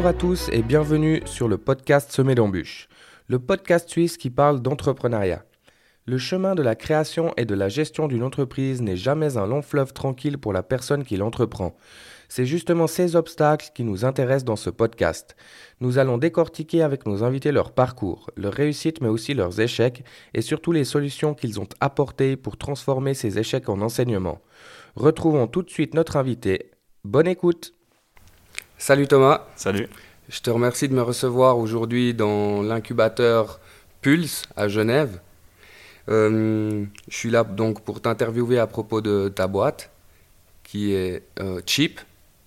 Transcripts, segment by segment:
Bonjour à tous et bienvenue sur le podcast Semé d'embûches, le podcast suisse qui parle d'entrepreneuriat. Le chemin de la création et de la gestion d'une entreprise n'est jamais un long fleuve tranquille pour la personne qui l'entreprend. C'est justement ces obstacles qui nous intéressent dans ce podcast. Nous allons décortiquer avec nos invités leur parcours, leurs réussites mais aussi leurs échecs et surtout les solutions qu'ils ont apportées pour transformer ces échecs en enseignement. Retrouvons tout de suite notre invité. Bonne écoute Salut Thomas. Salut. Je te remercie de me recevoir aujourd'hui dans l'incubateur Pulse à Genève. Euh, je suis là donc pour t'interviewer à propos de ta boîte qui est euh, Cheap.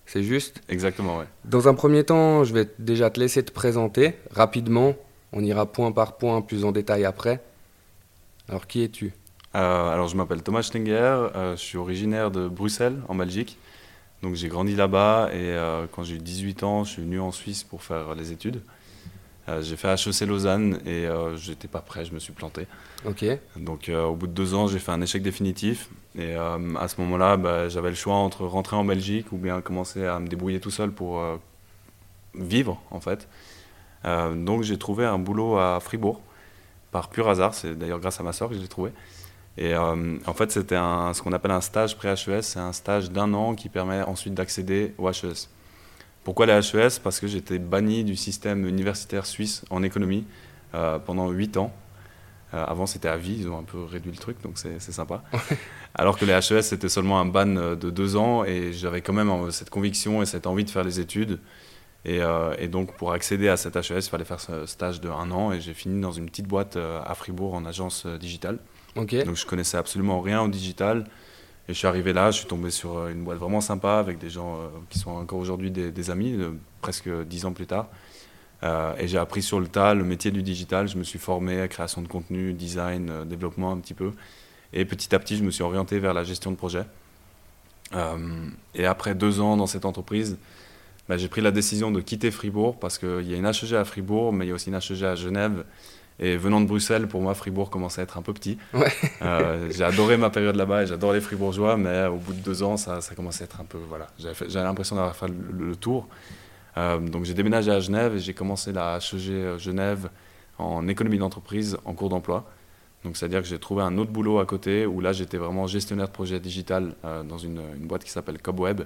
C'est juste? Exactement, oui. Dans un premier temps, je vais déjà te laisser te présenter rapidement. On ira point par point plus en détail après. Alors, qui es-tu? Euh, Alors, je m'appelle Thomas Schlinger. Je suis originaire de Bruxelles, en Belgique. Donc, j'ai grandi là-bas et euh, quand j'ai eu 18 ans, je suis venu en Suisse pour faire les études. Euh, j'ai fait HEC Lausanne et euh, j'étais pas prêt, je me suis planté. Ok. Donc euh, au bout de deux ans, j'ai fait un échec définitif. Et à ce moment-là, bah, j'avais le choix entre rentrer en Belgique ou bien commencer à me débrouiller tout seul pour vivre en fait. donc j'ai trouvé un boulot à Fribourg par pur hasard. C'est d'ailleurs grâce à ma soeur que je l'ai trouvé. Et en fait, c'était ce qu'on appelle un stage pré-HES. C'est un stage d'un an qui permet ensuite d'accéder au HES. Pourquoi les HES Parce que j'étais banni du système universitaire suisse en économie euh, pendant 8 ans. Euh, avant, c'était à vie, ils ont un peu réduit le truc, donc c'est sympa. Alors que les HES, c'était seulement un ban euh, de 2 ans, et j'avais quand même cette conviction et cette envie de faire les études. Et, et donc, pour accéder à cette HES, il fallait faire ce stage de 1 an, et j'ai fini dans une petite boîte à Fribourg en agence digitale. Donc, je connaissais absolument rien au digital. Et je suis arrivé là, je suis tombé sur euh, une boîte vraiment sympa avec des gens euh, qui sont encore aujourd'hui des, amis, presque dix ans plus tard. Euh, et j'ai appris sur le tas le métier du digital. Je me suis formé à création de contenu, design, développement un petit peu. Et petit à petit, je me suis orienté vers la gestion de projet. et après deux ans dans cette entreprise, bah, j'ai pris la décision de quitter Fribourg parce qu'il y a une HEG à Fribourg, mais il y a aussi une HEG à Genève. Et venant de Bruxelles, pour moi, Fribourg commençait à être un peu petit. Euh, j'ai adoré ma période là-bas et j'adore les Fribourgeois, mais au bout de deux ans, ça, ça commençait à être un peu. Voilà, j'avais l'impression d'avoir fait le, tour. Euh, donc j'ai déménagé à Genève et j'ai commencé la HEG euh, Genève en économie d'entreprise en cours d'emploi. Donc c'est-à-dire que j'ai trouvé un autre boulot à côté où là j'étais vraiment gestionnaire de projet digital dans une, une, boîte qui s'appelle Cobweb,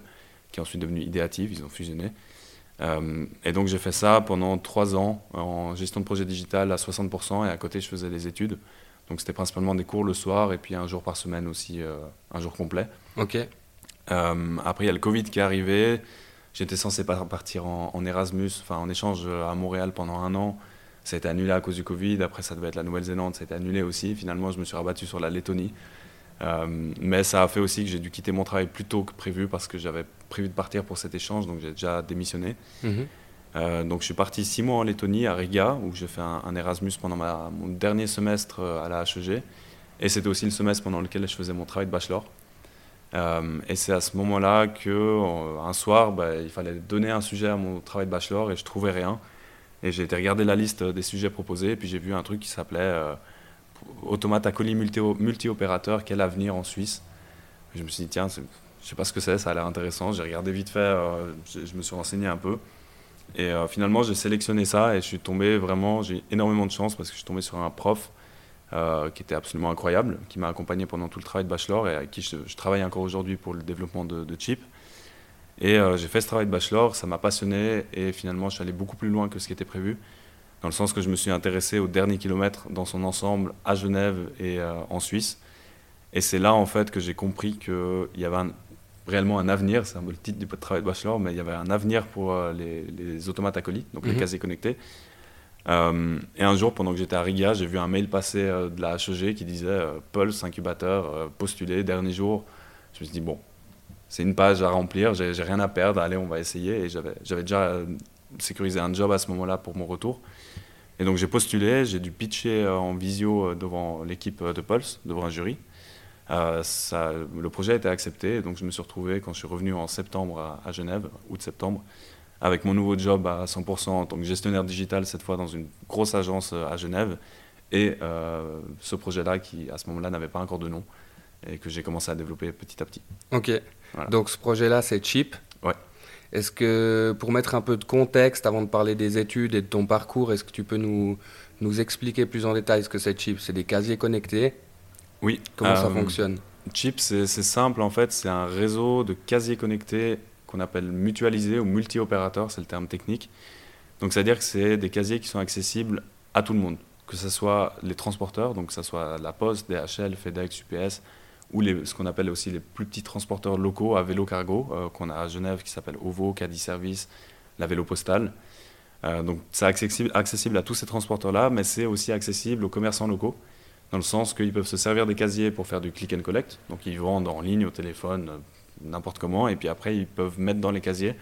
qui est ensuite devenue Ideative, ils ont fusionné. Euh, et donc j'ai fait ça pendant trois ans en gestion de projet digital à 60% et à côté je faisais des études. Donc c'était principalement des cours le soir et puis un jour par semaine aussi, euh, un jour complet. Ok. Euh, après il y a le Covid qui est arrivé. J'étais censé partir en, en, Erasmus, enfin en échange à Montréal pendant un an. Ça a été annulé à cause du Covid. Après ça devait être la Nouvelle-Zélande, ça a été annulé aussi. Finalement je me suis rabattu sur la Lettonie. Euh, mais ça a fait aussi que j'ai dû quitter mon travail plus tôt que prévu parce que j'avais prévu de partir pour cet échange, donc j'ai déjà démissionné. Mhm. Euh, donc je suis parti six mois en Lettonie, à Riga, où j'ai fait un, Erasmus pendant ma, mon dernier semestre euh, à la HEG. Et c'était aussi le semestre pendant lequel je faisais mon travail de bachelor. et c'est à ce moment-là que un soir, bah, il fallait donner un sujet à mon travail de bachelor et je trouvais rien. Et j'ai été regarder la liste des sujets proposés et puis j'ai vu un truc qui s'appelait automate à colis multi-opérateur, quel avenir en Suisse Je me suis dit, tiens, je sais pas ce que c'est, ça a l'air intéressant. J'ai regardé vite fait, euh, je, me suis renseigné un peu. Et euh, finalement, j'ai sélectionné ça et je suis tombé vraiment, j'ai énormément de chance parce que je suis tombé sur un prof euh, qui était absolument incroyable, qui m'a accompagné pendant tout le travail de bachelor et avec qui je, travaille encore aujourd'hui pour le développement de, de Chip. Et j'ai fait ce travail de bachelor, ça m'a passionné et finalement, je suis allé beaucoup plus loin que ce qui était prévu dans le sens que je me suis intéressé au dernier kilomètre dans son ensemble à Genève et euh, en Suisse. Et c'est là en fait que j'ai compris qu'il y avait réellement un avenir, c'est un peu le titre du travail de bachelor, mais il y avait un avenir pour euh, les, automates acolytes, donc les mhm. casiers connectés. Euh, et un jour, pendant que j'étais à Riga, j'ai vu un mail passer de la HEG qui disait Pulse, incubateur, postulé, dernier jour. Je me suis dit, bon, c'est une page à remplir, j'ai rien à perdre, allez, on va essayer. Et j'avais déjà sécurisé un job à ce moment-là pour mon retour. Et donc j'ai postulé, j'ai dû pitcher euh, en visio euh, devant l'équipe euh, de Pulse, devant un jury. ça, le projet a été accepté, donc je me suis retrouvé quand je suis revenu en septembre à, Genève, août-septembre, avec mon nouveau job à 100% en tant que gestionnaire digital, cette fois dans une grosse agence à Genève, et ce projet-là qui à ce moment-là n'avait pas encore de nom, et que j'ai commencé à développer petit à petit. Ok, donc ce projet-là c'est Chip. Est-ce que, pour mettre un peu de contexte avant de parler des études et de ton parcours, est-ce que tu peux nous, nous expliquer plus en détail ce que c'est Chip C'est des casiers connectés Oui. Comment ça euh, fonctionne? Chip, c'est simple en fait, c'est un réseau de casiers connectés qu'on appelle mutualisé ou multi-opérateur, c'est le terme technique. Donc c'est-à-dire que c'est des casiers qui sont accessibles à tout le monde, que ce soit les transporteurs, donc que ce soit la Poste, DHL, FedEx, UPS, ou ce qu'on appelle aussi les plus petits transporteurs locaux à vélo cargo, euh, qu'on a à Genève qui s'appelle OVO, Caddy Service, la vélo postale. Euh, donc c'est accessible, accessible à tous ces transporteurs-là, mais c'est aussi accessible aux commerçants locaux, dans le sens qu'ils peuvent se servir des casiers pour faire du click and collect, donc ils vendent en ligne, au téléphone, euh, n'importe comment, et puis après ils peuvent mettre dans les casiers,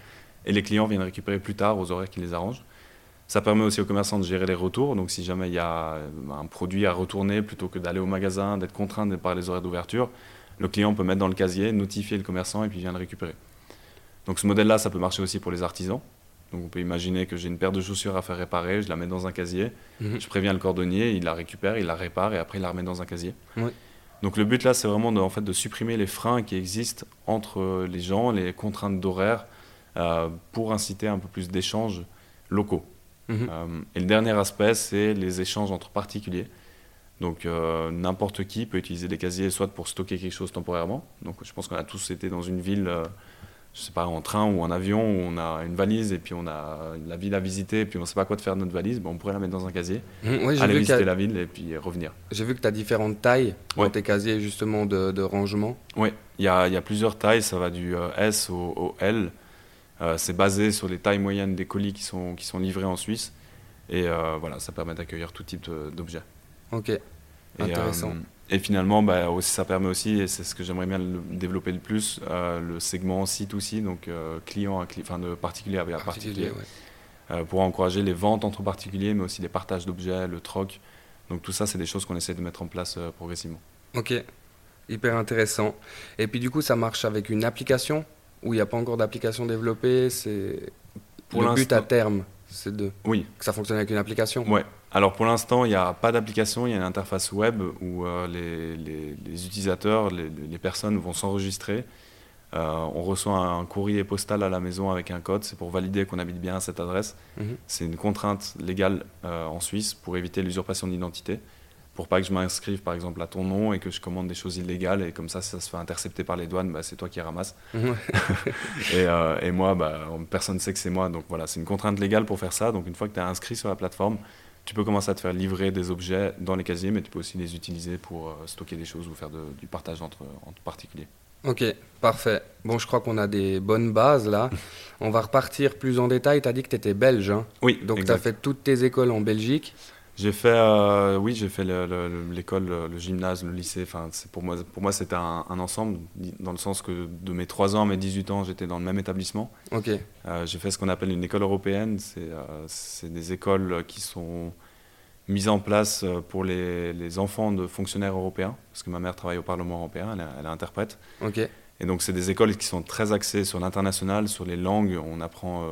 et les clients viennent récupérer plus tard aux horaires qui les arrangent. Ça permet aussi aux commerçants de gérer les retours. Donc, si jamais il y a euh, un produit à retourner, plutôt que d'aller au magasin, d'être contraint par les horaires d'ouverture, le client peut mettre dans le casier, notifier le commerçant et puis vient le récupérer. Donc, ce modèle-là, ça peut marcher aussi pour les artisans. Donc, on peut imaginer que j'ai une paire de chaussures à faire réparer, je la mets dans un casier, mhm. je préviens le cordonnier, il la récupère, il la répare et après il la remet dans un casier. Donc, le but là, c'est vraiment de, en fait, de supprimer les freins qui existent entre les gens, les contraintes d'horaire, euh, pour inciter un peu plus d'échanges locaux. Mhm. Euh, et le dernier aspect, c'est les échanges entre particuliers. Donc euh, n'importe qui peut utiliser des casiers soit pour stocker quelque chose temporairement. Donc je pense qu'on a tous été dans une ville, euh, je sais pas, en train ou en avion, où on a une valise et puis on a la ville à visiter et puis on ne sait pas quoi de faire de notre valise. on pourrait la mettre dans un casier, mhm. aller visiter la ville et puis revenir. J'ai vu que tu as différentes tailles dans tes casiers justement de, rangement. Oui, il y a, y a, plusieurs tailles, ça va du S au, au L. Euh, c'est basé sur les tailles moyennes des colis qui sont, qui sont livrés en Suisse. Et euh, voilà, ça permet d'accueillir tout type d'objets. Ok, intéressant. Et, finalement, bah, aussi, ça permet aussi, et c'est ce que j'aimerais bien développer le plus, euh, le segment site aussi, donc client à enfin de particulier à particulier, pour encourager les ventes entre particuliers, mais aussi les partages d'objets, le troc. Donc tout ça, c'est des choses qu'on essaie de mettre en place progressivement. Ok, hyper intéressant. Et puis du coup, ça marche avec une application? Où il n'y a pas encore d'application développée, c'est pour le but à terme, c'est de oui. que ça fonctionne avec une application. Ouais. Alors pour l'instant, il n'y a pas d'application, il y a une interface web où euh, les, les, utilisateurs, les, les, personnes vont s'enregistrer. Euh, on reçoit un courrier postal à la maison avec un code, c'est pour valider qu'on habite bien à cette adresse. Mhm. C'est une contrainte légale euh, en Suisse pour éviter l'usurpation d'identité pour pas que je m'inscrive par exemple à ton nom et que je commande des choses illégales et comme ça, ça se fait intercepter par les douanes, bah, c'est toi qui ramasses. Euh, et, moi, bah, personne ne sait que c'est moi. Donc voilà, c'est une contrainte légale pour faire ça. Donc une fois que tu es inscrit sur la plateforme, tu peux commencer à te faire livrer des objets dans les casiers, mais tu peux aussi les utiliser pour euh, stocker des choses ou faire du partage entre, entre particuliers. Ok, parfait. Bon, je crois qu'on a des bonnes bases là. On va repartir plus en détail. Tu as dit que tu étais belge. Hein oui. Donc tu as fait toutes tes écoles en Belgique. J'ai fait, euh, oui, j'ai fait l'école, le, gymnase, le lycée. Enfin, pour moi, pour moi, c'était un, ensemble, dans le sens que de mes 3 ans à mes 18 ans, j'étais dans le même établissement. Ok. Euh, j'ai fait ce qu'on appelle une école européenne. Euh, c'est, des écoles qui sont mises en place pour les, les, enfants de fonctionnaires européens, parce que ma mère travaille au Parlement européen, elle, elle est interprète. Ok. Et donc, c'est des écoles qui sont très axées sur l'international, sur les langues. On apprend,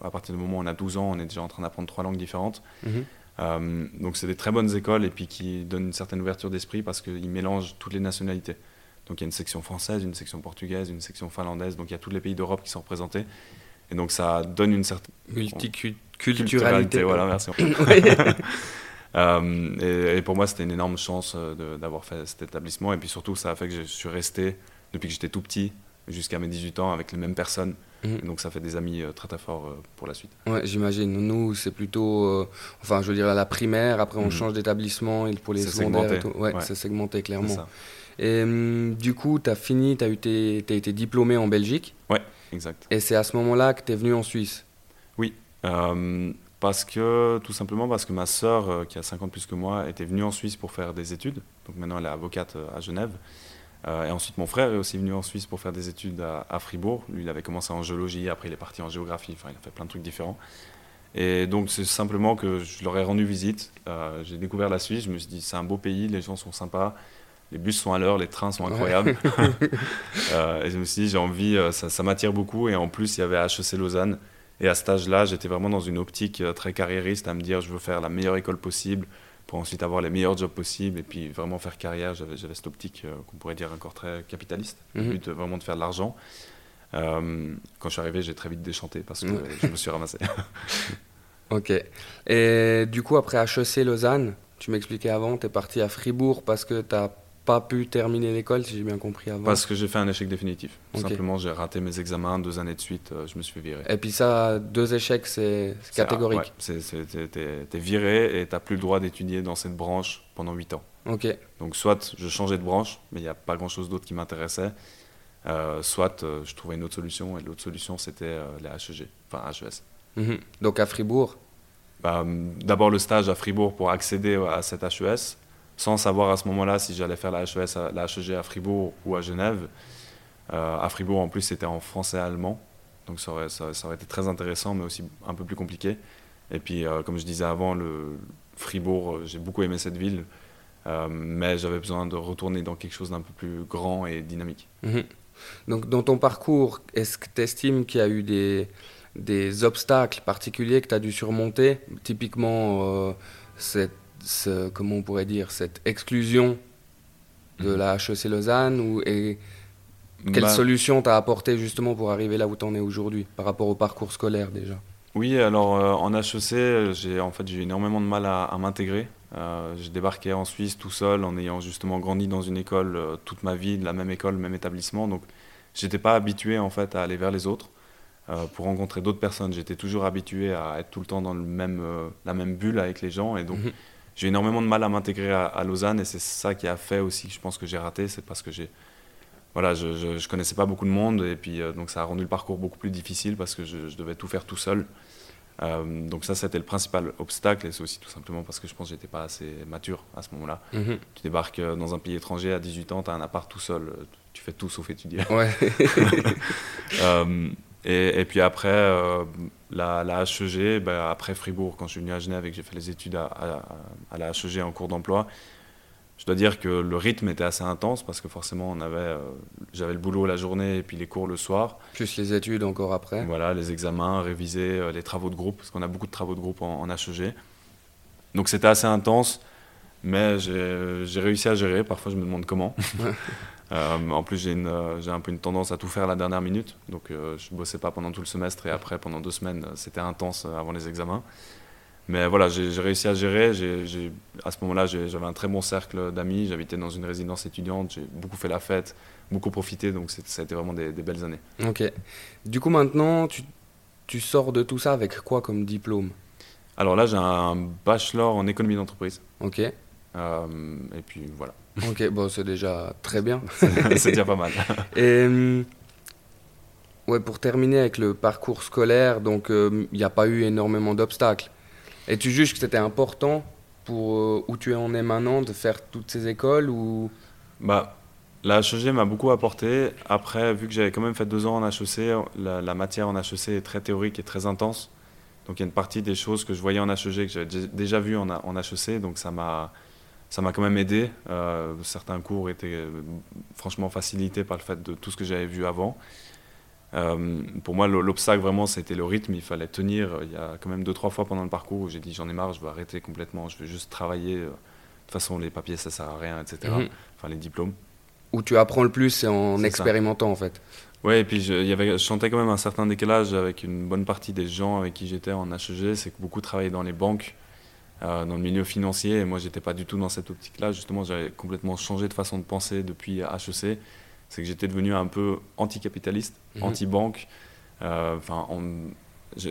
à partir du moment où on a 12 ans, on est déjà en train d'apprendre trois langues différentes. Mhm. Euh, donc c'est des très bonnes écoles et puis qui donnent une certaine ouverture d'esprit parce qu'ils mélangent toutes les nationalités. Donc il y a une section française, une section portugaise, une section finlandaise, donc il y a tous les pays d'Europe qui sont représentés. Et donc ça donne une certaine... Multiculturalité. Voilà, merci. euh, et, pour moi, c'était une énorme chance euh, d'avoir fait cet établissement. Et puis surtout, ça a fait que je suis resté, depuis que j'étais tout petit, jusqu'à mes 18 ans, avec les mêmes personnes. Mhm. Donc ça fait des amis euh, très très forts euh, pour la suite. Ouais, j'imagine. Nous, c'est plutôt, euh, enfin, je veux dire, à la primaire, après on mhm. change d'établissement, et pour les secondaires et tout. Ouais, c'est segmenté clairement. Et hum, du coup, tu as fini, tu as, été diplômé en Belgique. Ouais, exact. Et c'est à ce moment-là que tu es venu en Suisse. Oui, parce que, tout simplement parce que ma sœur, qui a 50 plus que moi, était venue en Suisse pour faire des études. Donc maintenant, elle est avocate à Genève. Euh, et ensuite, mon frère est aussi venu en Suisse pour faire des études à, Fribourg. Lui, il avait commencé en géologie, après il est parti en géographie, enfin, il a fait plein de trucs différents. Et donc, c'est simplement que je leur ai rendu visite. Euh, j'ai découvert la Suisse, je me suis dit, c'est un beau pays, les gens sont sympas, les bus sont à l'heure, les trains sont incroyables. Euh, et je me suis dit, j'ai envie, ça, ça m'attire beaucoup. Et en plus, il y avait HEC Lausanne. Et à cet âge-là, j'étais vraiment dans une optique très carriériste, à me dire, je veux faire la meilleure école possible pour ensuite avoir les meilleurs jobs possibles et puis vraiment faire carrière. J'avais, cette optique euh, qu'on pourrait dire encore très capitaliste, le mhm. but vraiment de faire de l'argent. Euh, quand je suis arrivé, j'ai très vite déchanté parce que je me suis ramassé. ok. Et du coup, après HEC Lausanne, tu m'expliquais avant, tu es parti à Fribourg parce que tu n'as pas pu terminer l'école, si j'ai bien compris avant. Parce que j'ai fait un échec définitif. Simplement, j'ai raté mes examens deux années de suite, euh, je me suis viré. Et puis ça, deux échecs, c'est catégorique. Ouais, t'es viré et t'as plus le droit d'étudier dans cette branche pendant huit ans. Ok. Donc soit je changeais de branche, mais il n'y a pas grand-chose d'autre qui m'intéressait, euh, soit euh, je trouvais une autre solution, et l'autre solution c'était euh, les HEG, enfin HES. Mhm. Donc à Fribourg bah, D'abord le stage à Fribourg pour accéder à cette HES, sans savoir à ce moment-là si j'allais faire la, HES, la HEG à Fribourg ou à Genève. à Fribourg en plus c'était en français et allemand, donc ça aurait, été très intéressant mais aussi un peu plus compliqué. Et puis comme je disais avant, le Fribourg, j'ai beaucoup aimé cette ville. mais j'avais besoin de retourner dans quelque chose d'un peu plus grand et dynamique. Mhm. Donc, dans ton parcours, est-ce que tu estimes qu'il y a eu des, obstacles particuliers que tu as dû surmonter? Typiquement, euh, cette, comment on pourrait dire, cette exclusion de mhm. la HEC Lausanne ou, et quelle bah solution t'as apporté justement pour arriver là où tu en es aujourd'hui par rapport au parcours scolaire déjà? Oui, alors euh, en HEC, j'ai en fait, eu énormément de mal à, m'intégrer. Euh, j'ai débarqué en Suisse tout seul en ayant justement grandi dans une école toute ma vie, la même école, le même établissement. Donc j'étais pas habitué en fait à aller vers les autres euh, pour rencontrer d'autres personnes. J'étais toujours habitué à être tout le temps dans le même, euh, la même bulle avec les gens et donc mhm. J'ai énormément de mal à m'intégrer à, Lausanne et c'est ça qui a fait aussi que je pense que j'ai raté, c'est parce que j'ai voilà, je, je, connaissais pas beaucoup de monde et puis euh, donc ça a rendu le parcours beaucoup plus difficile parce que je, devais tout faire tout seul. donc ça, c'était le principal obstacle et c'est aussi tout simplement parce que je pense que j'étais pas assez mature à ce moment-là. Mhm. Tu débarques dans un pays étranger à 18 ans, tu as un appart tout seul, tu fais tout sauf étudier. Ouais. Euh, et, et, puis après, euh, la, la, HEG, ben, après Fribourg, quand je suis venu à Genève et que j'ai fait les études à, à, la HEG en cours d'emploi, je dois dire que le rythme était assez intense parce que forcément, on avait, euh, j'avais le boulot la journée et puis les cours le soir. Plus les études encore après. Voilà, les examens, réviser, les travaux de groupe, parce qu'on a beaucoup de travaux de groupe en, en HEG. Donc c'était assez intense, mais j'ai réussi à gérer. Parfois, je me demande comment. Euh, en plus, j'ai euh, un peu une tendance à tout faire à la dernière minute. Donc, euh, je ne bossais pas pendant tout le semestre et après, pendant deux semaines, c'était intense avant les examens. Mais voilà, j'ai réussi à gérer. à ce moment-là, j'avais un très bon cercle d'amis. J'habitais dans une résidence étudiante. J'ai beaucoup fait la fête, beaucoup profité. Donc, ça a été vraiment des, belles années. Ok. Du coup, maintenant, tu, tu sors de tout ça avec quoi comme diplôme? Alors là, j'ai un bachelor en économie d'entreprise. Ok. et puis voilà. Ok, bon, c'est déjà très bien. c'est déjà pas mal. Et ouais, pour terminer avec le parcours scolaire, donc il hum, n'y a pas eu énormément d'obstacles. Et tu juges que c'était important pour euh, où tu en es maintenant de faire toutes ces écoles ou? Bah, la HEG m'a beaucoup apporté. Après, vu que j'avais quand même fait deux ans en HEC, la, matière en HEC est très théorique et très intense. Donc il y a une partie des choses que je voyais en HEG que j'avais déjà vues en, en HEC, donc ça m'a ça m'a quand même aidé. Euh, certains cours étaient euh, franchement facilités par le fait de tout ce que j'avais vu avant. Euh, pour moi, l'obstacle vraiment, c'était le rythme. Il fallait tenir. Il y a quand même deux, trois fois pendant le parcours où j'ai dit j'en ai marre, je vais arrêter complètement, je vais juste travailler. De toute façon, les papiers, ça sert à rien, etc. Mhm. Enfin, les diplômes. Où tu apprends le plus, c'est en expérimentant, en fait. Oui, et puis je, y avait, je sentais quand même un certain décalage avec une bonne partie des gens avec qui j'étais en HEG. C'est que beaucoup travaillaient dans les banques. Euh, dans le milieu financier. Et moi, j'étais pas du tout dans cette optique-là. Justement, j'avais complètement changé de façon de penser depuis HEC. C'est que j'étais devenu un peu anticapitaliste, mhm. anti-banque. Euh, enfin,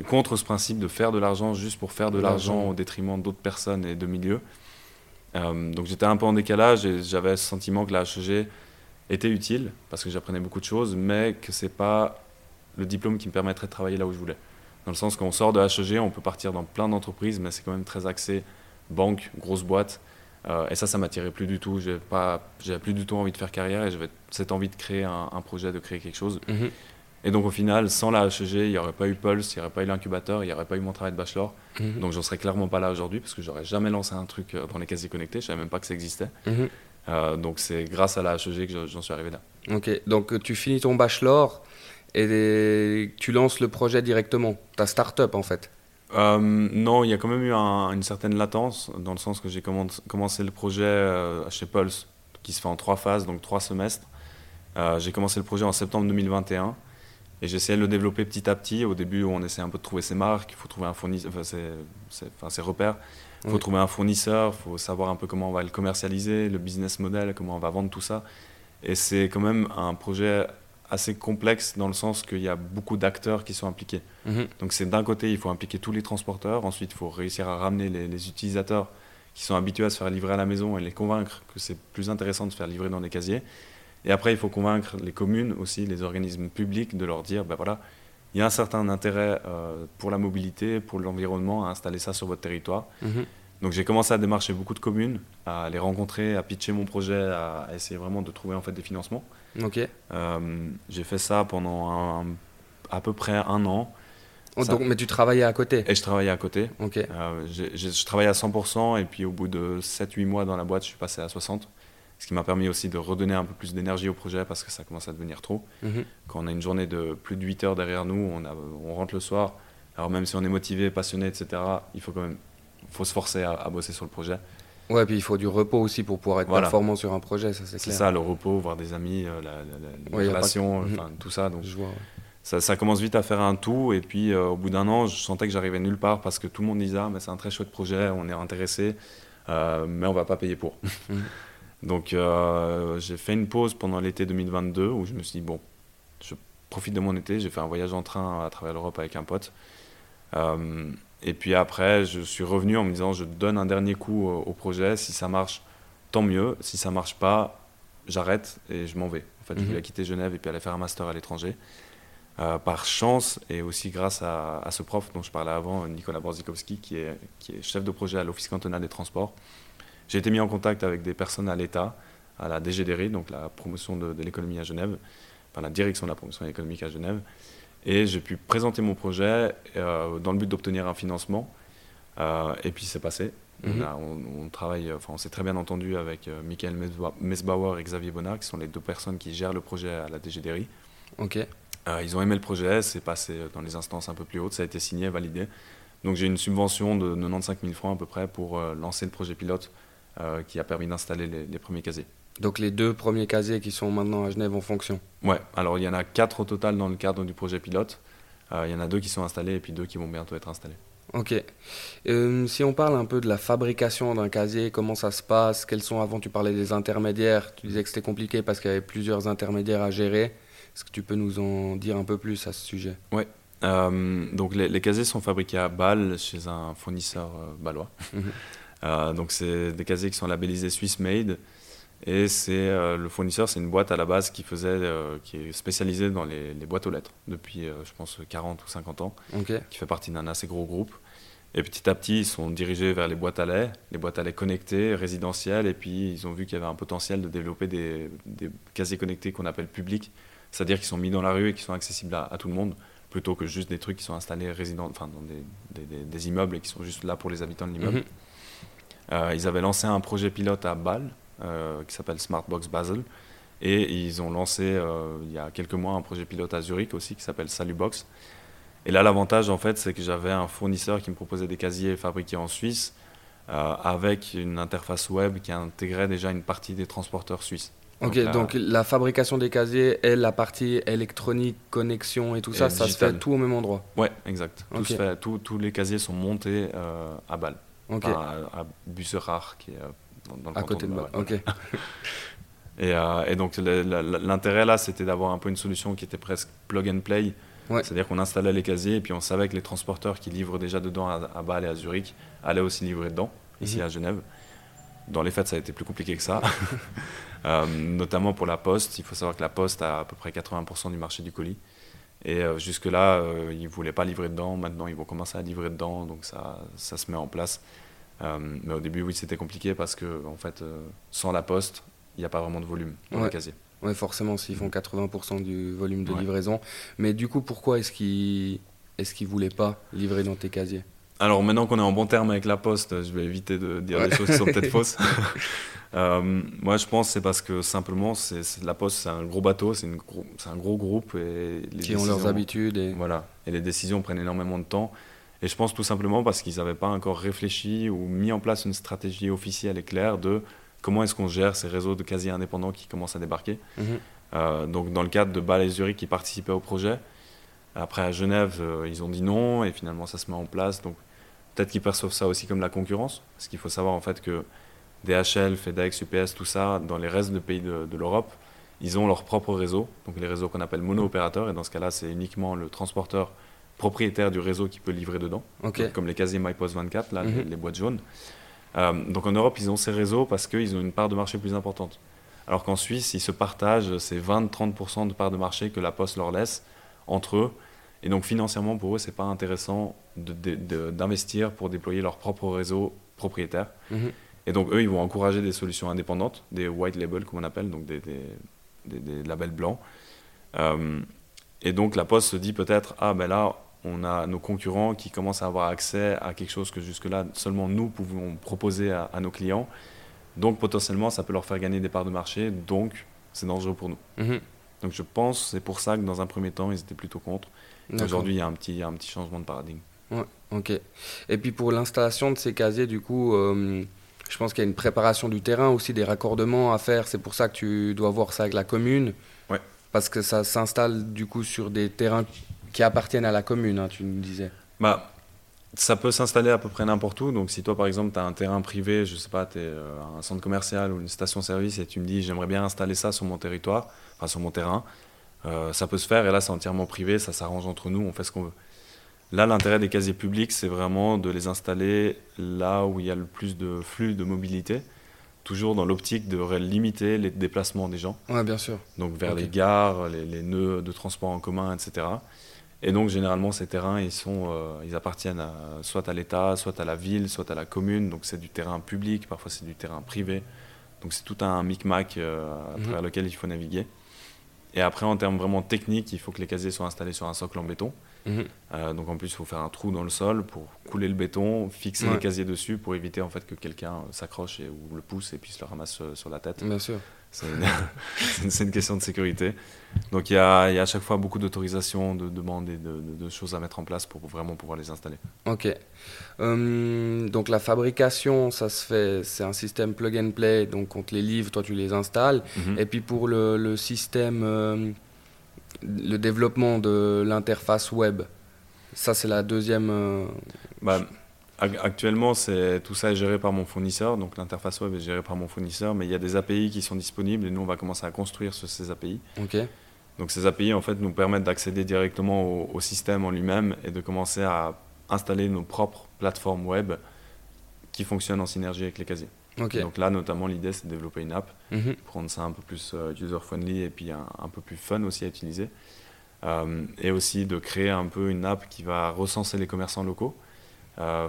contre ce principe de faire de l'argent juste pour faire de l'argent au détriment d'autres personnes et de milieux. Euh, donc j'étais un peu en décalage et j'avais ce sentiment que la HEG était utile parce que j'apprenais beaucoup de choses, mais que c'est pas le diplôme qui me permettrait de travailler là où je voulais dans le sens qu'on sort de HEG, on peut partir dans plein d'entreprises, mais c'est quand même très axé banque, grosse boîte. Euh, et ça, ça m'attirait plus du tout. J'avais pas, plus du tout envie de faire carrière et j'avais cette envie de créer un, projet, de créer quelque chose. Mhm. Et donc au final, sans la HEG, il n'y aurait pas eu Pulse, il n'y aurait pas eu l'incubateur, il n'y aurait pas eu mon travail de bachelor. Mhm. Donc j'en serais clairement pas là aujourd'hui parce que j'aurais jamais lancé un truc euh, dans les casiers connectés. Je savais même pas que ça existait. Mhm. Euh, donc c'est grâce à la HEG que j'en suis arrivé là. Ok, donc tu finis ton bachelor et tu lances le projet directement, ta start-up en fait euh, Non, il y a quand même eu une certaine latence, dans le sens que j'ai commencé le projet euh, chez Pulse, qui se fait en trois phases, donc trois semestres. Euh, j'ai commencé le projet en septembre 2021. Et j'essayais de le développer petit à petit. Au début, on essaie un peu de trouver ses marques, il faut trouver un fournisseur, enfin, ses, repères. Il faut trouver un fournisseur, il faut savoir un peu comment on va le commercialiser, le business model, comment on va vendre tout ça. Et c'est quand même un projet assez complexe dans le sens qu'il y a beaucoup d'acteurs qui sont impliqués. Mhm. Donc c'est d'un côté, il faut impliquer tous les transporteurs, ensuite il faut réussir à ramener les, utilisateurs qui sont habitués à se faire livrer à la maison et les convaincre que c'est plus intéressant de se faire livrer dans des casiers. Et après, il faut convaincre les communes aussi, les organismes publics, de leur dire, ben voilà, il y a un certain intérêt euh, pour la mobilité, pour l'environnement, à installer ça sur votre territoire. Mhm. Donc j'ai commencé à démarcher beaucoup de communes, à les rencontrer, à pitcher mon projet, à, essayer vraiment de trouver en fait des financements. Ok. Euh, j'ai fait ça pendant à peu près un an. Oh, donc, mais tu travaillais à côté Et je travaillais à côté. Ok. Euh, je travaillais à 100% et puis au bout de 7-8 mois dans la boîte, je suis passé à 60%. Ce qui m'a permis aussi de redonner un peu plus d'énergie au projet parce que ça commence à devenir trop. Mhm. Quand on a une journée de plus de 8 heures derrière nous, on, a, on rentre le soir. Alors même si on est motivé, passionné, etc., il faut quand même faut se forcer à, bosser sur le projet. Ouais, puis il faut du repos aussi pour pouvoir être performant sur un projet, ça c'est clair. C'est ça, le repos, voir des amis, euh, la, la, les relations, mhm. tout ça. Donc, je vois, ça, ça, commence vite à faire un tout. Et puis euh, au bout d'un an, je sentais que j'arrivais nulle part parce que tout le monde disait ah, mais c'est un très chouette projet, on est intéressé, euh, mais on va pas payer pour. Mhm. Donc j'ai fait une pause pendant l'été 2022 où je me suis dit bon, je profite de mon été, j'ai fait un voyage en train à travers l'Europe avec un pote. Et puis après, je suis revenu en me disant, je donne un dernier coup au, projet. Si ça marche, tant mieux. Si ça marche pas, j'arrête et je m'en vais. En fait, je voulais mhm. quitter Genève et puis aller faire un master à l'étranger. Euh, par chance et aussi grâce à, ce prof dont je parlais avant, Nicolas Borzikowski, qui est, qui est chef de projet à l'Office cantonal des transports, j'ai été mis en contact avec des personnes à l'État, à la DGDRI, donc la promotion de, de l'économie à Genève, enfin la direction de la promotion économique à Genève, et j'ai pu présenter mon projet euh, dans le but d'obtenir un financement. Euh, et puis c'est passé. Mhm. on, travaille, enfin on s'est très bien entendu avec euh, Michael Mesbauer et Xavier Bonnard, qui sont les deux personnes qui gèrent le projet à la DGDRI. Ok. ils ont aimé le projet, c'est passé dans les instances un peu plus hautes, ça a été signé, validé. Donc j'ai une subvention de 95 000 francs à peu près pour lancer le projet pilote qui a permis d'installer les premiers casiers. Donc les deux premiers casiers qui sont maintenant à Genève en fonction Ouais, alors il y en a quatre au total dans le cadre du projet pilote. Euh, il y en a deux qui sont installés et puis deux qui vont bientôt être installés. Ok. Euh, si on parle un peu de la fabrication d'un casier, comment ça se passe? Quels sont, avant tu parlais des intermédiaires, tu disais que c'était compliqué parce qu'il y avait plusieurs intermédiaires à gérer. Est-ce que tu peux nous en dire un peu plus à ce sujet? Ouais. Euh, donc les, casiers sont fabriqués à Bâle chez un fournisseur balois. Mhm. donc c'est des casiers qui sont labellisés Swiss Made. Et c'est euh, le fournisseur, c'est une boîte à la base qui faisait, euh, qui est spécialisée dans les, boîtes aux lettres depuis, euh, je pense, 40 ou 50 ans, qui fait partie d'un assez gros groupe. Et petit à petit, ils sont dirigés vers les boîtes à lait, les boîtes à lait connectées, résidentielles, et puis ils ont vu qu'il y avait un potentiel de développer des, casiers connectés qu'on appelle publics, c'est-à-dire qui sont mis dans la rue et qui sont accessibles à, tout le monde, plutôt que juste des trucs qui sont installés résident, enfin, dans des, immeubles et qui sont juste là pour les habitants de l'immeuble. Mhm. ils avaient lancé un projet pilote à Bâle, qui s'appelle Smartbox Basel. Et ils ont lancé euh, il y a quelques mois un projet pilote à Zurich aussi qui s'appelle Salubox. Et là, l'avantage, en fait, c'est que j'avais un fournisseur qui me proposait des casiers fabriqués en Suisse euh, avec une interface web qui intégrait déjà une partie des transporteurs suisses. Ok, donc, la fabrication des casiers et la partie électronique, connexion et tout ça, ça se fait tout au même endroit Ouais, exact. tous les casiers sont montés à Bâle, okay. à, à Busserach, qui est à côté de moi. Ok. et, euh, et, donc l'intérêt là, c'était d'avoir un peu une solution qui était presque plug and play. C'est-à-dire qu'on installait les casiers et puis on savait que les transporteurs qui livrent déjà dedans à, Bâle et à Zurich allaient aussi livrer dedans, ici mhm. à Genève. Dans les faits, ça a été plus compliqué que ça. Euh, notamment pour la poste. Il faut savoir que la poste a à peu près 80% du marché du colis. Et euh, jusque-là, ils ne voulaient pas livrer dedans. Maintenant, ils vont commencer à livrer dedans. Donc ça, ça se met en place. Euh, mais au début, oui, c'était compliqué parce que, en fait, euh, sans la poste, il n'y a pas vraiment de volume dans le casier. Oui, forcément, s'ils font 80% du volume de livraison. Mais du coup, pourquoi est-ce qu'ils est ne voulaient pas livrer dans tes casiers? Alors maintenant qu'on est en bon terme avec la poste, je vais éviter de dire des choses qui sont peut-être fausses. Euh, moi, je pense c'est parce que simplement, c'est la poste, c'est un gros bateau, c'est un gros groupe. Et les qui ont leurs habitudes. Et... Voilà. Et les décisions prennent énormément de temps. Et je pense tout simplement parce qu'ils n'avaient pas encore réfléchi ou mis en place une stratégie officielle et claire de comment est-ce qu'on gère ces réseaux de casiers indépendants qui commencent à débarquer. Mhm. Euh, donc dans le cadre de Bâle et Zurich qui participaient au projet, Après, à Genève, euh, ils ont dit non, et finalement, ça se met en place. Donc, peut-être qu'ils perçoivent ça aussi comme la concurrence, parce qu'il faut savoir en fait que DHL, FedEx, UPS, tout ça, dans les restes de pays de, l'Europe, ils ont leur propre réseau, donc les réseaux qu'on appelle mono-opérateurs, et dans ce cas-là, c'est uniquement le transporteur propriétaire du réseau qui peut livrer dedans, comme les casiers MyPost 24, là, mhm. les, boîtes jaunes. Euh, donc en Europe, ils ont ces réseaux parce qu'ils ont une part de marché plus importante. Alors qu'en Suisse, ils se partagent ces 20-30% de part de marché que la Poste leur laisse entre eux. Et donc financièrement, pour eux, c'est pas intéressant d'investir pour déployer leur propre réseau propriétaire. Mhm. Et donc eux, ils vont encourager des solutions indépendantes, des white labels comme on appelle, donc des, des, labels blancs. Euh, et donc la Poste se dit peut-être, ah ben là, on a nos concurrents qui commencent à avoir accès à quelque chose que jusque-là, seulement nous pouvons proposer à, nos clients. Donc potentiellement, ça peut leur faire gagner des parts de marché, donc c'est dangereux pour nous. Mhm. Donc je pense, c'est pour ça que dans un premier temps, ils étaient plutôt contre. Aujourd'hui, il y a un petit, un petit changement de paradigme. Ouais, ok. Et puis pour l'installation de ces casiers, du coup, euh, je pense qu'il y a une préparation du terrain aussi, des raccordements à faire. C'est pour ça que tu dois voir ça avec la commune. Ouais. Parce que ça s'installe du coup sur des terrains qui appartiennent à la commune, hein, tu nous disais. Bah, ça peut s'installer à peu près n'importe où. Donc, si toi, par exemple, tu as un terrain privé, je sais pas, tu es euh, un centre commercial ou une station-service et tu me dis, j'aimerais bien installer ça sur mon territoire, enfin sur mon terrain, euh, ça peut se faire. Et là, c'est entièrement privé, ça s'arrange entre nous, on fait ce qu'on veut. Là, l'intérêt des casiers publics, c'est vraiment de les installer là où il y a le plus de flux de mobilité, toujours dans l'optique de limiter les déplacements des gens. Oui, bien sûr. Donc vers les gares, les, nœuds de transport en commun, etc. Et donc généralement ces terrains, ils, sont, euh, ils appartiennent soit à l'État, soit à la ville, soit à la commune. Donc c'est du terrain public, parfois c'est du terrain privé. Donc c'est tout un micmac euh, à mhm. travers lequel il faut naviguer. Et après, en termes vraiment techniques, il faut que les casiers soient installés sur un socle en béton. Mhm. Euh, donc en plus, il faut faire un trou dans le sol pour couler le béton, fixer les casiers dessus pour éviter en fait que quelqu'un s'accroche ou le pousse et puisse le ramasser sur la tête. Bien sûr. C'est une, question de sécurité. Donc il y a, à chaque fois beaucoup d'autorisations, de demandes et de, choses à mettre en place pour vraiment pouvoir les installer. Ok. Hum, donc la fabrication, ça se fait, c'est un système plug and play, donc on te les livre, toi tu les installes. Mhm. Et puis pour le, système, hum, le développement de l'interface web, ça c'est la deuxième... Euh, bah, Actuellement, c'est tout ça est géré par mon fournisseur, donc l'interface web est gérée par mon fournisseur, mais il y a des API qui sont disponibles et nous on va commencer à construire sur ces API. Donc ces API en fait nous permettent d'accéder directement au, système en lui-même et de commencer à installer nos propres plateformes web qui fonctionnent en synergie avec les casiers. Donc là notamment l'idée c'est de développer une app mhm. pour rendre ça un peu plus euh, user friendly et puis un, peu plus fun aussi à utiliser. Euh, et aussi de créer un peu une app qui va recenser les commerçants locaux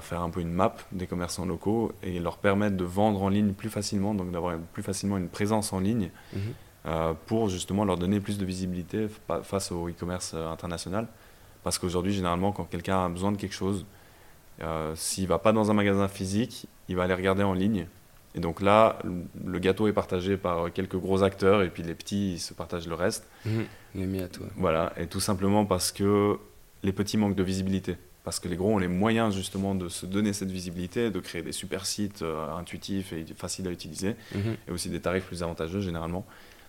faire un peu une map des commerçants locaux et leur permettre de vendre en ligne plus facilement, donc d'avoir plus facilement une présence en ligne mhm. euh, pour justement leur donner plus de visibilité face au e-commerce euh, international. Parce qu'aujourd'hui, généralement, quand quelqu'un a besoin de quelque chose, euh, s'il ne va pas dans un magasin physique, il va aller regarder en ligne. Et donc là, le gâteau est partagé par quelques gros acteurs et puis les petits ils se partagent le reste. Mhm. Les mis à toi. Voilà, et tout simplement parce que les petits manquent de visibilité parce que les gros ont les moyens justement de se donner cette visibilité, de créer des super sites euh, intuitifs et faciles à utiliser, mhm. et aussi des tarifs plus avantageux généralement.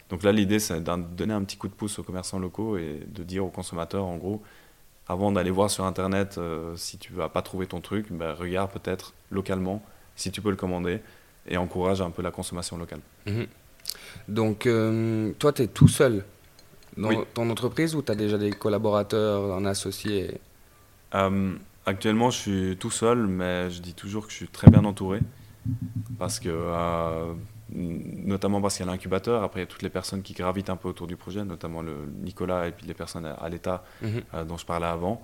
Donc là, l'idée, c'est de donner un petit coup de pouce aux commerçants locaux et de dire aux consommateurs, en gros, avant d'aller voir sur Internet euh, si tu vas pas trouver ton truc, ben, regarde peut-être localement si tu peux le commander et encourage un peu la consommation locale. Mhm. Donc, euh, toi, tu es tout seul dans ton entreprise ou tu as déjà des collaborateurs, un associé? Euh, actuellement, je suis tout seul, mais je dis toujours que je suis très bien entouré. Parce que, euh, notamment parce qu'il y a l'incubateur, après il y a toutes les personnes qui gravitent un peu autour du projet, notamment le Nicolas et puis les personnes à, l'État mhm. euh, dont je parlais avant.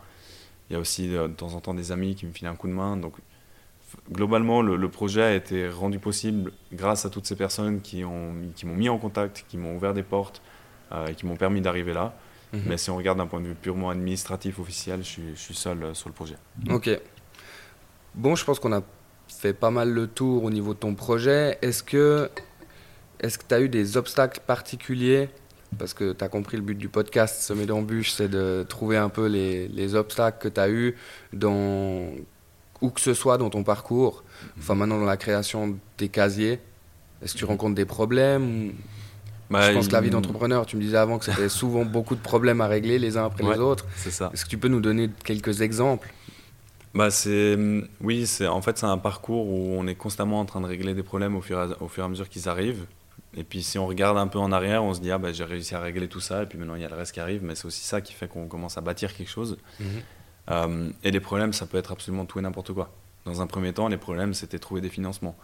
Il y a aussi de temps en temps des amis qui me filent un coup de main. Donc, globalement, le, projet a été rendu possible grâce à toutes ces personnes qui m'ont qui mis en contact, qui m'ont ouvert des portes et qui m'ont permis d'arriver là. Mhm. Mais si on regarde d'un point de vue purement administratif, officiel, je suis, seul euh, sur le projet. Ok. Bon, je pense qu'on a fait pas mal le tour au niveau de ton projet. Est-ce que est-ce que tu as eu des obstacles particuliers? Parce que tu as compris le but du podcast Sommet d'embûches, c'est de trouver un peu les, les obstacles que tu as eu dans où que ce soit dans ton parcours, enfin maintenant dans la création des casiers. Est-ce que tu rencontres des problèmes? Bah, je pense que la vie d'entrepreneur, tu me disais avant que c'était souvent beaucoup de problèmes à régler les uns après les autres. C'est ça. Est-ce que tu peux nous donner quelques exemples? Bah c'est oui c'est en fait c'est un parcours où on est constamment en train de régler des problèmes au fur et à, au fur et à mesure qu'ils arrivent et puis si on regarde un peu en arrière on se dit ah bah, j'ai réussi à régler tout ça et puis maintenant il y a le reste qui arrive mais c'est aussi ça qui fait qu'on commence à bâtir quelque chose mhm. euh, et les problèmes ça peut être absolument tout et n'importe quoi dans un premier temps les problèmes c'était trouver des financements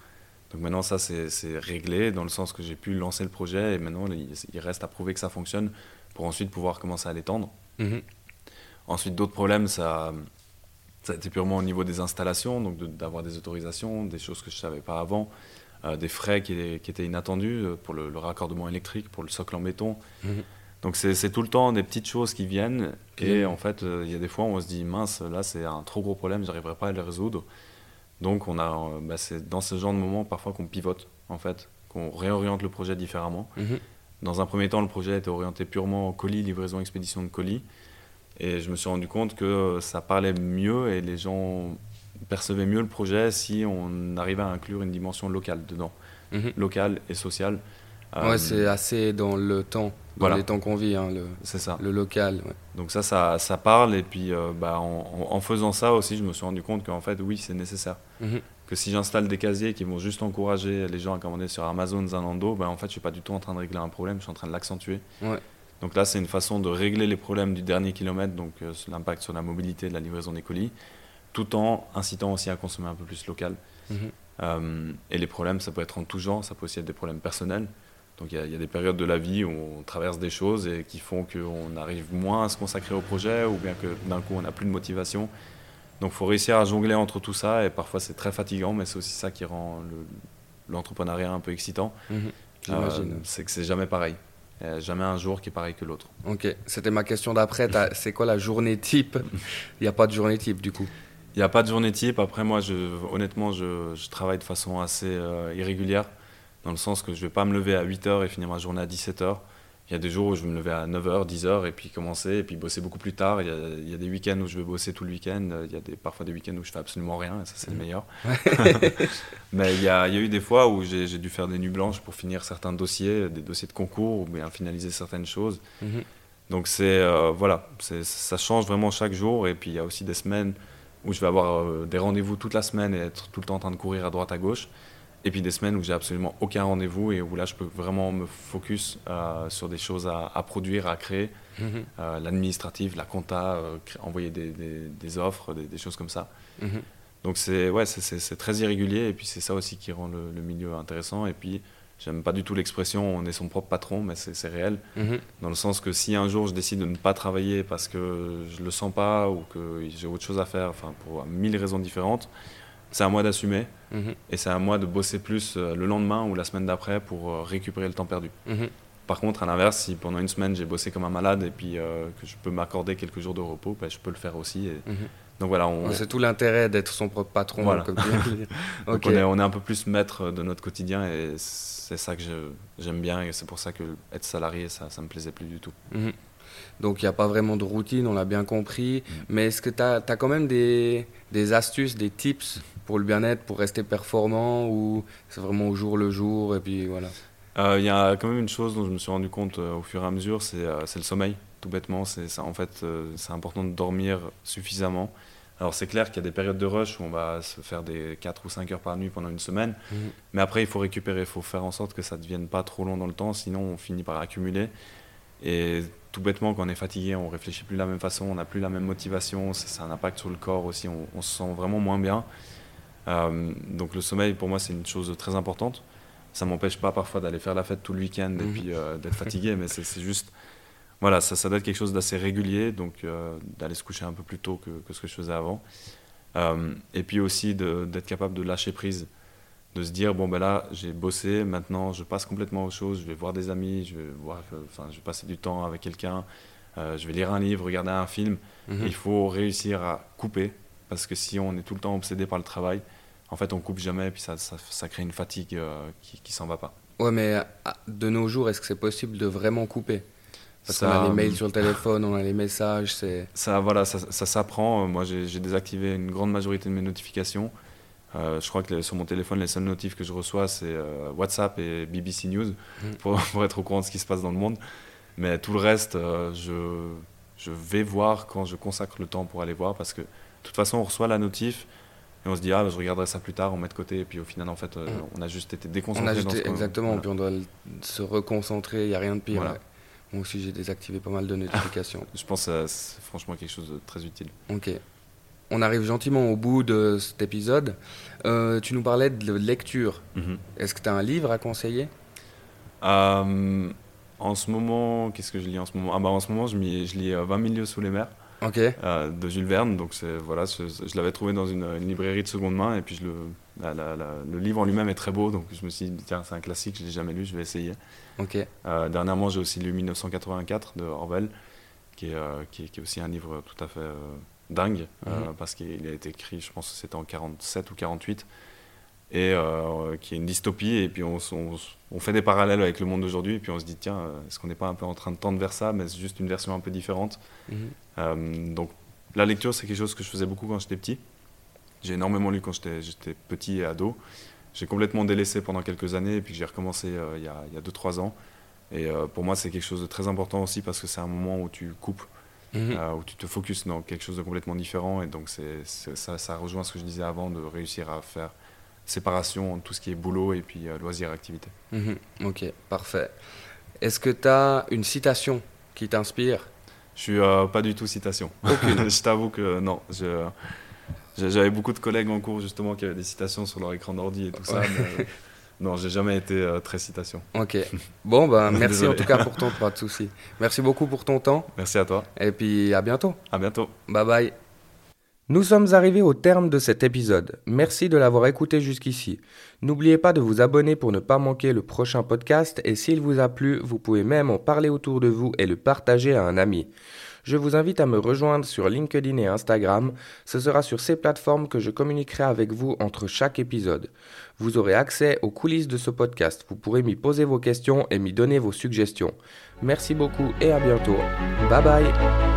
donc maintenant ça c'est réglé dans le sens que j'ai pu lancer le projet et maintenant il, reste à prouver que ça fonctionne pour ensuite pouvoir commencer à l'étendre mhm. ensuite d'autres problèmes ça ça a été purement au niveau des installations, donc d'avoir des autorisations, des choses que je ne savais pas avant, euh, des frais qui, étaient inattendus euh, pour le, raccordement électrique, pour le socle en béton. Mhm. Donc c'est tout le temps des petites choses qui viennent et en fait euh, il y a des fois où on se dit mince là c'est un trop gros problème, j'arriverai pas à le résoudre. Donc on a, bah, c'est dans ce genre de moment parfois qu'on pivote en fait, qu'on réoriente le projet différemment. Mhm. Dans un premier temps le projet était orienté purement colis, livraison, expédition de colis. Et je me suis rendu compte que ça parlait mieux et les gens percevaient mieux le projet si on arrivait à inclure une dimension locale dedans, mhm. locale et sociale. Ouais, euh, c'est assez dans le temps, dans les temps qu'on vit, hein, le, c'est ça. le local. Donc ça, ça, ça, parle et puis euh, bah, en, en, faisant ça aussi, je me suis rendu compte qu'en fait, oui, c'est nécessaire. Mhm. Que si j'installe des casiers qui vont juste encourager les gens à commander sur Amazon, Zalando, bah, en fait, je suis pas du tout en train de régler un problème, je suis en train de l'accentuer. Ouais. Donc là, c'est une façon de régler les problèmes du dernier kilomètre, donc euh, l'impact sur la mobilité de la livraison des colis, tout en incitant aussi à consommer un peu plus local. Mhm. Euh, et les problèmes, ça peut être en tout genre, ça peut aussi être des problèmes personnels. Donc il y, a des périodes de la vie où on traverse des choses et qui font qu'on arrive moins à se consacrer au projet ou bien que d'un coup on n'a plus de motivation. Donc il faut réussir à jongler entre tout ça et parfois c'est très fatigant, mais c'est aussi ça qui rend l'entrepreneuriat un peu excitant. Mhm. Euh, c'est que c'est jamais pareil jamais un jour qui est pareil que l'autre. Ok, c'était ma question d'après. c'est quoi la journée type? Il n'y a pas de journée type du coup Il n'y a pas de journée type. Après, moi, je, honnêtement, je, je travaille de façon assez euh, irrégulière, dans le sens que je ne vais pas me lever à 8h et finir ma journée à 17h. Il y a des jours où je vais me lever à 9h, 10h et puis commencer et puis bosser beaucoup plus tard. Il y a, il y a des week-ends où je vais bosser tout le week-end. Il y a des, parfois des week-ends où je fais absolument rien et ça, c'est le meilleur. Mais il y, a, il y, a, eu des fois où j'ai dû faire des nuits blanches pour finir certains dossiers, des dossiers de concours ou bien finaliser certaines choses. Mmh. Donc c'est euh, voilà, ça change vraiment chaque jour. Et puis il y a aussi des semaines où je vais avoir euh, des rendez-vous toute la semaine et être tout le temps en train de courir à droite à gauche. Et puis des semaines où j'ai absolument aucun rendez-vous et où là je peux vraiment me focus euh, sur des choses à, produire, à créer, euh, l'administratif, la compta, euh, envoyer des, des, offres, des, choses comme ça. Mhm. Donc c'est ouais, c'est très irrégulier et puis c'est ça aussi qui rend le, milieu intéressant. Et puis j'aime pas du tout l'expression on est son propre patron, mais c'est réel. Mhm. Dans le sens que si un jour je décide de ne pas travailler parce que je le sens pas ou que j'ai autre chose à faire, enfin pour mille raisons différentes, c'est à moi d'assumer mhm. et c'est à moi de bosser plus euh, le lendemain ou la semaine d'après pour euh, récupérer le temps perdu. Mhm. Par contre, à l'inverse, si pendant une semaine j'ai bossé comme un malade et puis euh, que je peux m'accorder quelques jours de repos, ben, je peux le faire aussi. Mhm. Donc voilà, c'est tout l'intérêt d'être son propre patron. Comme Donc on, est, on, est, un peu plus maître de notre quotidien et c'est ça que j'aime bien et c'est pour ça que être salarié, ça, ça me plaisait plus du tout. Donc il n'y a pas vraiment de routine, on l'a bien compris. Mais est-ce que tu as, as, quand même des, des astuces, des tips pour le bien-être, pour rester performant ou c'est vraiment au jour le jour et puis voilà? Euh, Il y a quand même une chose dont je me suis rendu compte euh, au fur et à mesure, c'est euh, le sommeil, tout bêtement. C'est en fait c'est important de dormir suffisamment. Alors c'est clair qu'il y a des périodes de rush où on va se faire des 4 ou 5 heures par nuit pendant une semaine, mhm. mais après il faut récupérer, il faut faire en sorte que ça ne devienne pas trop long dans le temps, sinon on finit par accumuler. Et tout bêtement, quand on est fatigué, on réfléchit plus de la même façon, on n'a plus la même motivation, ça, a un impact sur le corps aussi, on, on se sent vraiment moins bien. Euh, donc le sommeil, pour moi, c'est une chose très importante. Ça m'empêche pas parfois d'aller faire la fête tout le week-end et mhm. puis euh, d'être fatigué, mais c'est juste, voilà, ça, ça doit être quelque chose d'assez régulier, donc euh, d'aller se coucher un peu plus tôt que, que ce que je faisais avant. et puis aussi d'être capable de lâcher prise, de se dire bon ben là j'ai bossé, maintenant je passe complètement aux choses, je vais voir des amis, je vais voir, enfin je vais passer du temps avec quelqu'un, je vais lire un livre, regarder un film. Mhm. Il faut réussir à couper parce que si on est tout le temps obsédé par le travail, en fait, on coupe jamais et puis ça, ça, crée une fatigue euh, qui, qui s'en va pas. Ouais, mais ah, de nos jours, est-ce que c'est possible de vraiment couper? Parce qu'on a les mails sur le téléphone, on a les messages, c'est... Ça, voilà, ça, ça s'apprend. Moi, j'ai désactivé une grande majorité de mes notifications. Euh, je crois que sur mon téléphone, les seuls notifs que je reçois, c'est euh, WhatsApp et BBC News Mm. pour, pour être au courant de ce qui se passe dans le monde. Mais tout le reste, euh, je, je vais voir quand je consacre le temps pour aller voir parce que de toute façon, on reçoit la notif et on se dit, ah, je regarderai ça plus tard, on met de côté. Et puis au final, en fait, Mm. on a juste été On déconcentré. a dans juste, ce exactement, voilà. puis on doit se reconcentrer, il n'y a rien de pire. Voilà. Moi aussi, j'ai désactivé pas mal de notifications. Je pense que c'est franchement quelque chose de très utile. ok. On arrive gentiment au bout de cet épisode. Euh, tu nous parlais de lecture. Est-ce que tu as un livre à conseiller? Euh, en ce moment, qu'est-ce que je lis en ce moment? Ah bah En ce moment, je, lis euh, 20 milieux sous les mers euh, de Jules Verne. Donc c'est voilà, je, je l'avais trouvé dans une, une librairie de seconde main et puis je le, la- la- la- le livre en lui-même est très beau. Donc je me suis dit tiens c'est un classique, je l'ai jamais lu, je vais essayer. Euh, dernièrement, j'ai aussi lu 1984 de Orwell, qui est, euh, qui est, qui est aussi un livre tout à fait euh, dingue euh, Mhm. parce qu'il a été écrit, je pense que c'était en 47 ou 48 et euh, qui est une dystopie. Et puis on, fait des parallèles avec le monde d'aujourd'hui. Et puis on se dit, tiens, euh, est-ce qu'on n'est pas un peu en train de tendre vers ça, mais c'est juste une version un peu différente. Mhm. Euh, donc la lecture, c'est quelque chose que je faisais beaucoup quand j'étais petit. J'ai énormément lu quand j'étais j'étais petit et ado. J'ai complètement délaissé pendant quelques années et puis j'ai recommencé euh, il y a 2-3 ans. Et pour moi, c'est quelque chose de très important aussi parce que c'est un moment où tu coupes, Mhm. euh, où tu te focuses dans quelque chose de complètement différent. Et donc c'est ça, ça rejoint ce que je disais avant de réussir à faire séparation entre tout ce qui est boulot et puis euh, loisirs et activités. Mhm. Ok, parfait. Est-ce que tu as une citation qui t'inspire? Je suis euh, pas du tout citation. Aucune. je t'avoue que non. je- J'avais beaucoup de collègues en cours justement qui avaient des citations sur leur écran d'ordi et tout ça. Mais, non, j'ai jamais été euh, très citation. Ok. Bon, ben merci en tout cas pour ton pas de souci. Merci beaucoup pour ton temps Merci à toi. et puis à bientôt. À bientôt. Bye bye. Nous sommes arrivés au terme de cet épisode. Merci de l'avoir écouté jusqu'ici. N'oubliez pas de vous abonner pour ne pas manquer le prochain podcast et s'il vous a plu, vous pouvez même en parler autour de vous et le partager à un ami. Je vous invite à me rejoindre sur LinkedIn et Instagram. Ce sera sur ces plateformes que je communiquerai avec vous entre chaque épisode. Vous aurez accès aux coulisses de ce podcast. Vous pourrez m'y poser vos questions et m'y donner vos suggestions. Merci beaucoup et à bientôt. Bye bye.